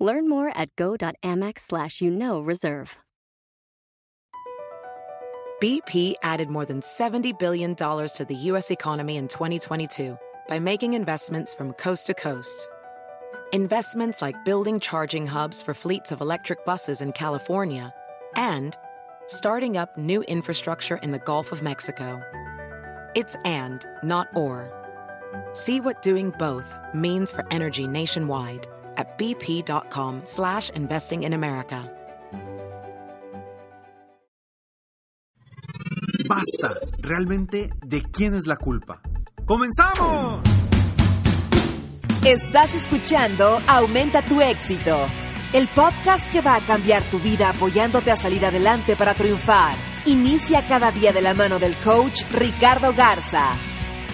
Learn more at go.amex slash you know reserve. BP added more than $70 billion to the U.S. economy in 2022 by making investments from coast to coast. Investments like building charging hubs for fleets of electric buses in California and starting up new infrastructure in the Gulf of Mexico. It's and, not or. See what doing both means for energy nationwide at bp.com slash investing in America. Basta, realmente, ¿de quién es la culpa? ¡Comenzamos! Estás escuchando Aumenta tu éxito, el podcast que va a cambiar tu vida apoyándote a salir adelante para triunfar. Inicia cada día de la mano del coach Ricardo Garza,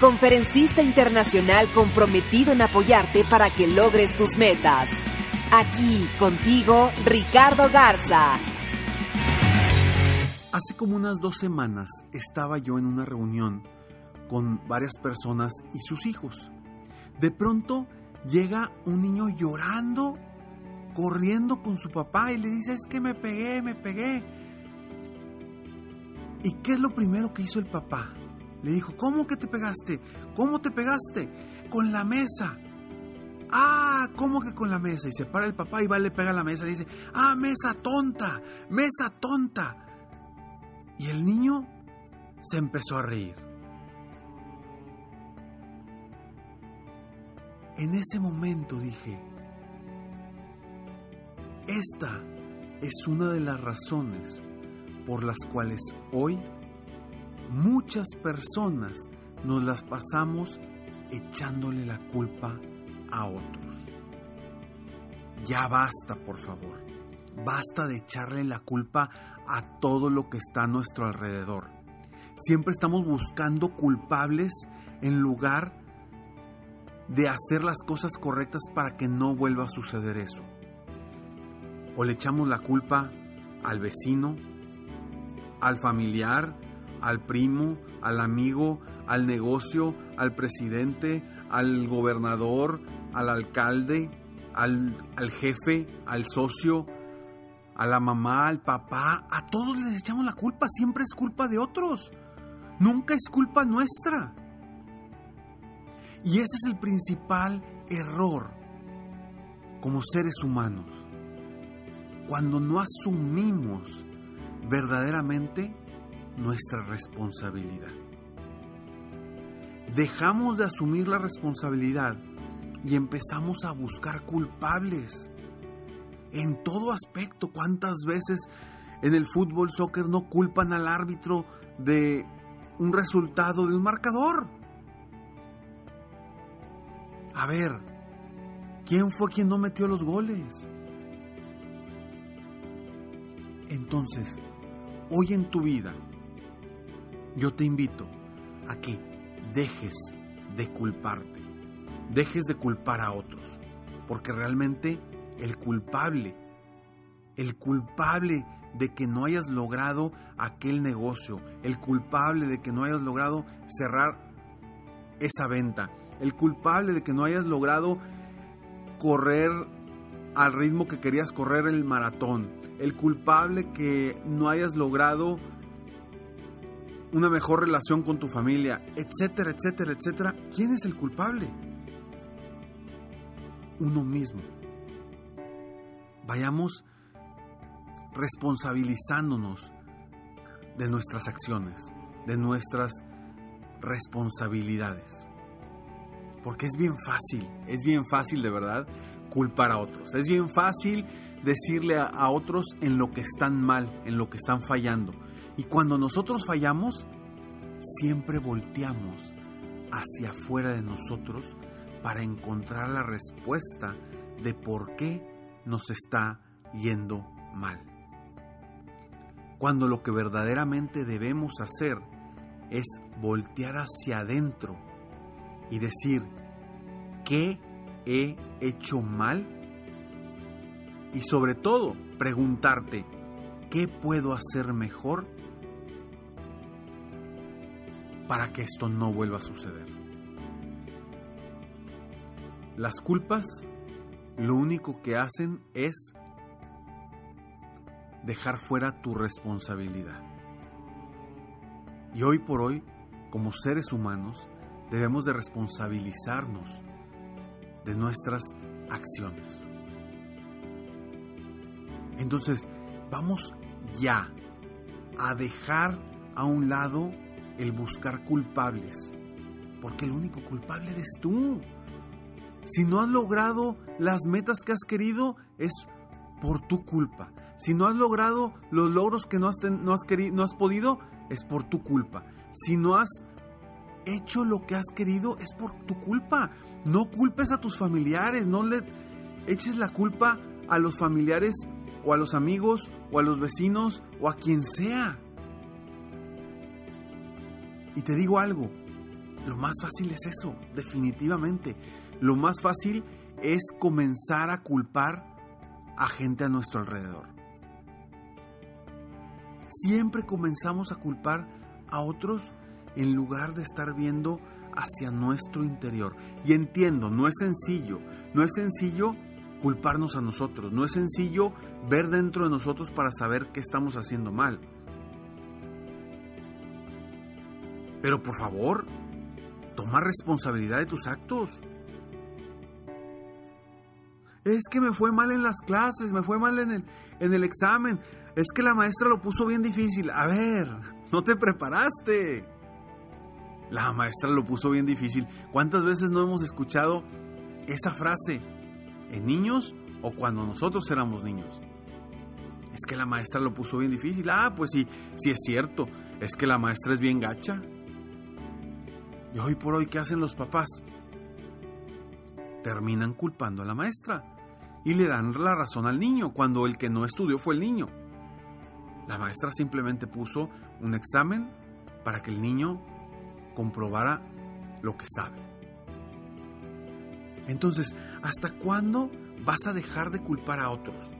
conferencista internacional comprometido en apoyarte para que logres tus metas. Aquí contigo, Ricardo Garza. Hace como unas dos semanas estaba yo en una reunión con varias personas y sus hijos. De pronto llega un niño llorando, corriendo con su papá y le dice, es que me pegué, me pegué. ¿Y qué es lo primero que hizo el papá? Le dijo, ¿cómo que te pegaste? ¿Cómo te pegaste? Con la mesa. Ah, ¿cómo que con la mesa? Y se para el papá y va, le pega la mesa y dice, ah, mesa tonta, mesa tonta. Y el niño se empezó a reír. En ese momento dije, esta es una de las razones por las cuales hoy muchas personas nos las pasamos echándole la culpa a otros. Ya basta, por favor. Basta de echarle la culpa a todo lo que está a nuestro alrededor. Siempre estamos buscando culpables en lugar de hacer las cosas correctas para que no vuelva a suceder eso. O le echamos la culpa al vecino, al familiar, al primo, al amigo, al negocio, al presidente, al gobernador, al alcalde, al, al, jefe, al socio, a la mamá, al papá. A todos les echamos la culpa. Siempre es culpa de otros. Nunca es culpa nuestra. Y ese es el principal error como seres humanos. Cuando no asumimos verdaderamente nuestra responsabilidad. Dejamos de asumir la responsabilidad y empezamos a buscar culpables en todo aspecto. ¿Cuántas veces en el fútbol, soccer no culpan al árbitro de un resultado de un marcador? A ver, ¿quién fue quien no metió los goles? Entonces, hoy en tu vida, yo te invito a que dejes de culparte, dejes de culpar a otros, porque realmente el culpable, el culpable de que no hayas logrado aquel negocio, el culpable de que no hayas logrado cerrar esa venta, el culpable de que no hayas logrado correr al ritmo que querías correr el maratón, el culpable que no hayas logrado una mejor relación con tu familia, etcétera, etcétera, etcétera. ¿Quién es el culpable? Uno mismo. Vayamos responsabilizándonos de nuestras acciones, de nuestras responsabilidades. Porque es bien fácil, es bien fácil de verdad culpar a otros. Es bien fácil decirle a, a, otros en lo que están mal, en lo que están fallando. Y cuando nosotros fallamos, siempre volteamos hacia afuera de nosotros para encontrar la respuesta de por qué nos está yendo mal. cuando lo que verdaderamente debemos hacer es voltear hacia adentro y decir, ¿qué he hecho mal? Y sobre todo, preguntarte, ¿qué puedo hacer mejor para que esto no vuelva a suceder? Las culpas lo único que hacen es dejar fuera tu responsabilidad. Y hoy por hoy, como seres humanos, debemos de responsabilizarnos de nuestras acciones. Entonces, vamos ya a dejar a un lado el buscar culpables, porque el único culpable eres tú. Si no has logrado las metas que has querido, es por tu culpa. Si no has logrado los logros que no has, no has, querido, no has podido, es por tu culpa. Si no has hecho lo que has querido, es por tu culpa. No culpes a tus familiares, no le eches la culpa a los familiares o a los amigos o a los vecinos o a quien sea. Y te digo algo, lo más fácil es eso, definitivamente. Lo más fácil es comenzar a culpar a gente a nuestro alrededor. Siempre comenzamos a culpar a otros en lugar de estar viendo hacia nuestro interior. Y entiendo, no es sencillo, no es sencillo culparnos a nosotros, no es sencillo ver dentro de nosotros para saber qué estamos haciendo mal. Pero por favor, toma responsabilidad de tus actos. Es que me fue mal en las clases, me fue mal en el, en el examen. Es que la maestra lo puso bien difícil. A ver, no te preparaste. La maestra lo puso bien difícil. ¿Cuántas veces no hemos escuchado esa frase en niños o cuando nosotros éramos niños? Es que la maestra lo puso bien difícil. Ah, pues sí, sí es cierto. Es que la maestra es bien gacha. Y hoy por hoy, ¿qué hacen los papás? Terminan culpando a la maestra y le dan la razón al niño cuando el que no estudió fue el niño. La maestra simplemente puso un examen para que el niño comprobara lo que sabe. Entonces, ¿hasta cuándo vas a dejar de culpar a otros?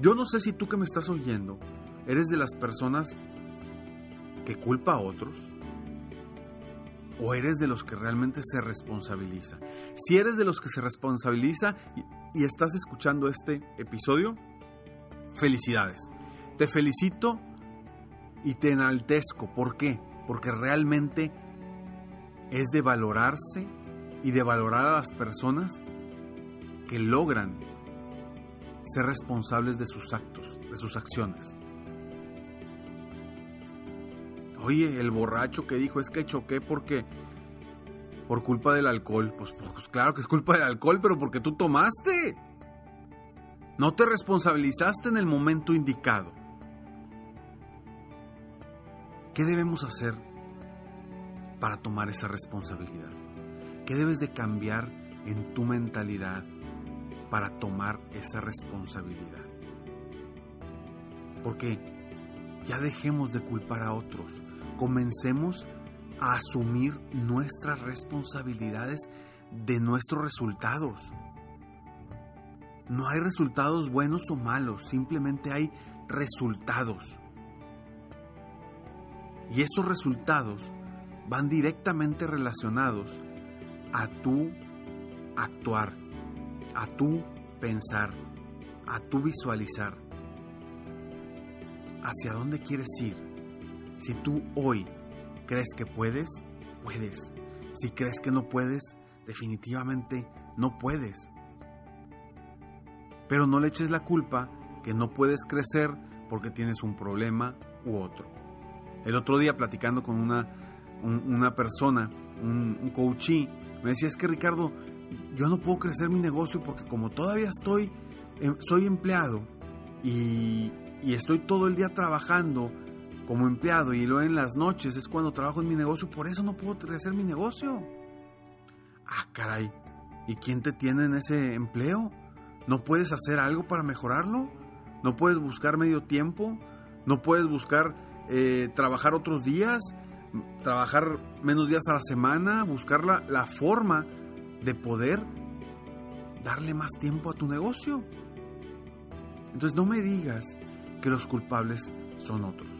Yo no sé si tú que me estás oyendo eres de las personas que culpa a otros o eres de los que realmente se responsabiliza. Si eres de los que se responsabiliza y, estás escuchando este episodio, felicidades. Te felicito y te enaltezco. ¿Por qué? porque realmente es de valorarse y de valorar a las personas que logran ser responsables de sus actos, de sus acciones. Oye, el borracho que dijo es que choqué porque por culpa del alcohol. Pues, pues, claro que es culpa del alcohol, pero porque tú tomaste. No te responsabilizaste en el momento indicado. ¿Qué debemos hacer para tomar esa responsabilidad? ¿Qué debes de cambiar en tu mentalidad para tomar esa responsabilidad? Porque ya dejemos de culpar a otros, comencemos a asumir nuestras responsabilidades de nuestros resultados. No hay resultados buenos o malos, simplemente hay resultados. Y esos resultados van directamente relacionados a tu actuar, a tu pensar, a tu visualizar. ¿Hacia dónde quieres ir? Si tú hoy crees que puedes, puedes. Si crees que no puedes, definitivamente no puedes. Pero no le eches la culpa que no puedes crecer porque tienes un problema u otro. El otro día platicando con una, una persona, un, un me decía, es que Ricardo, yo no puedo crecer mi negocio porque como todavía estoy, em, soy empleado y, y estoy todo el día trabajando como empleado y luego en las noches es cuando trabajo en mi negocio, por eso no puedo crecer mi negocio. Ah, caray, ¿y quién te tiene en ese empleo? ¿No puedes hacer algo para mejorarlo? ¿No puedes buscar medio tiempo? No puedes buscar eh, trabajar otros días, trabajar menos días a la semana, buscar la, la forma de poder darle más tiempo a tu negocio. Entonces no me digas que los culpables son otros,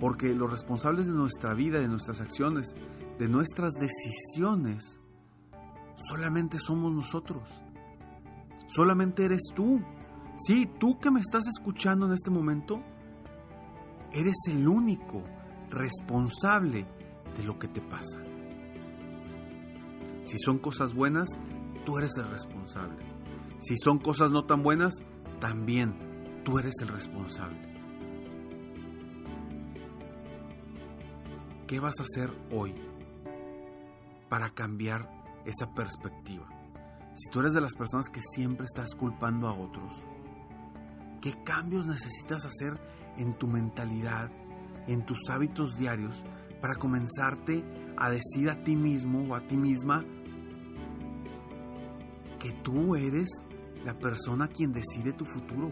porque los responsables de nuestra vida, de nuestras acciones, de nuestras decisiones, solamente somos nosotros. Solamente eres tú. Sí, tú que me estás escuchando en este momento, eres el único responsable de lo que te pasa. Si son cosas buenas, tú eres el responsable. Si son cosas no tan buenas, también tú eres el responsable. ¿Qué vas a hacer hoy para cambiar esa perspectiva? Si tú eres de las personas que siempre estás culpando a otros, ¿qué cambios necesitas hacer en tu mentalidad, en tus hábitos diarios, para comenzarte a decir a ti mismo o a ti misma que tú eres la persona quien decide tu futuro.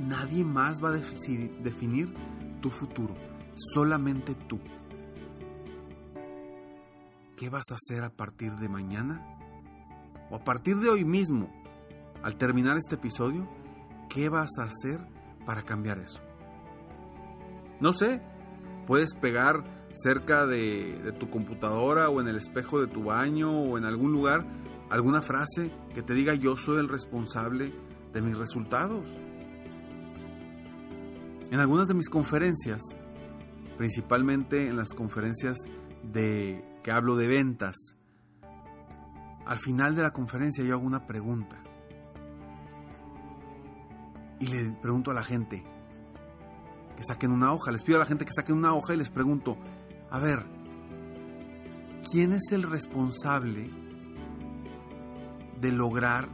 Nadie más va a definir tu futuro, solamente tú. ¿Qué vas a hacer a partir de mañana? O a partir de hoy mismo, al terminar este episodio, ¿qué vas a hacer para cambiar eso? No sé, puedes pegar cerca de, tu computadora o en el espejo de tu baño o en algún lugar alguna frase que te diga yo soy el responsable de mis resultados. En algunas de mis conferencias, principalmente en las conferencias de que hablo de ventas, al final de la conferencia yo hago una pregunta. Y le pregunto a la gente que saquen una hoja, les pido a la gente que saquen una hoja y les pregunto, a ver, ¿quién es el responsable de lograr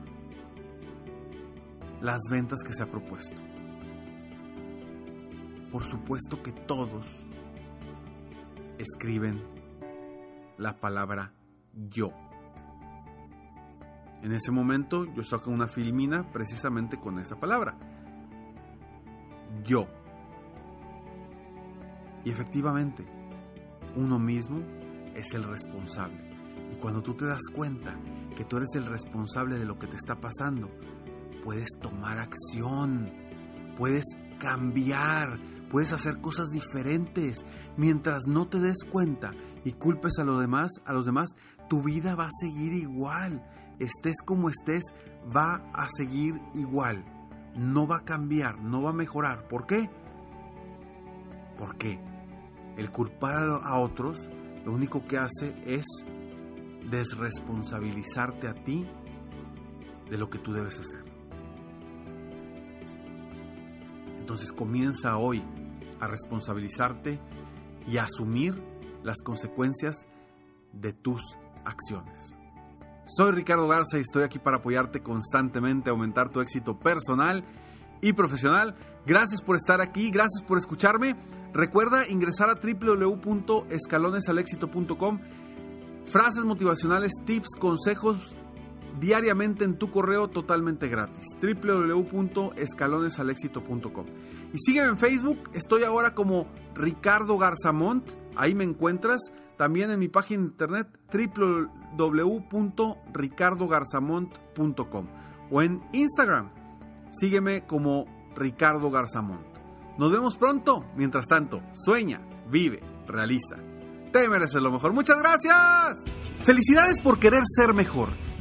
las ventas que se ha propuesto. Por supuesto que todos escriben la palabra yo. En ese momento yo saco una filmina precisamente con esa palabra. Yo. Y efectivamente, uno mismo es el responsable. Y cuando tú te das cuenta que tú eres el responsable de lo que te está pasando, puedes tomar acción, puedes cambiar, puedes hacer cosas diferentes. Mientras no te des cuenta y culpes a los demás, a los demás, tu vida va a seguir igual. Estés como estés, va a seguir igual. No va a cambiar, no va a mejorar. ¿Por qué? Porque el culpar a otros lo único que hace es desresponsabilizarte a ti de lo que tú debes hacer. Entonces comienza hoy a responsabilizarte y a asumir las consecuencias de tus acciones. Soy Ricardo Garza y estoy aquí para apoyarte constantemente a aumentar tu éxito personal y profesional. Gracias por estar aquí, gracias por escucharme. Recuerda ingresar a www.escalonesalexito.com frases motivacionales, tips, consejos diariamente en tu correo totalmente gratis. www.escalonesalexito.com. Y sígueme en Facebook, estoy ahora como Ricardo Garzamont, ahí me encuentras. También en mi página de internet www.ricardogarzamont.com o en Instagram, sígueme como Ricardo Garzamont. Nos vemos pronto, mientras tanto, sueña, vive, realiza. Te mereces lo mejor. Muchas gracias. Felicidades por querer ser mejor.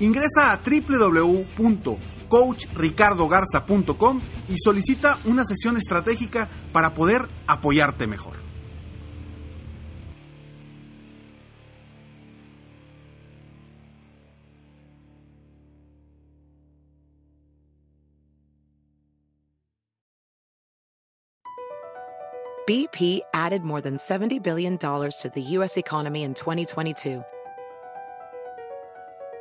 ingresa a www.coachricardogarza.com y solicita una sesión estratégica para poder apoyarte mejor. BP added more than $70 billion to the U.S. economy in 2022.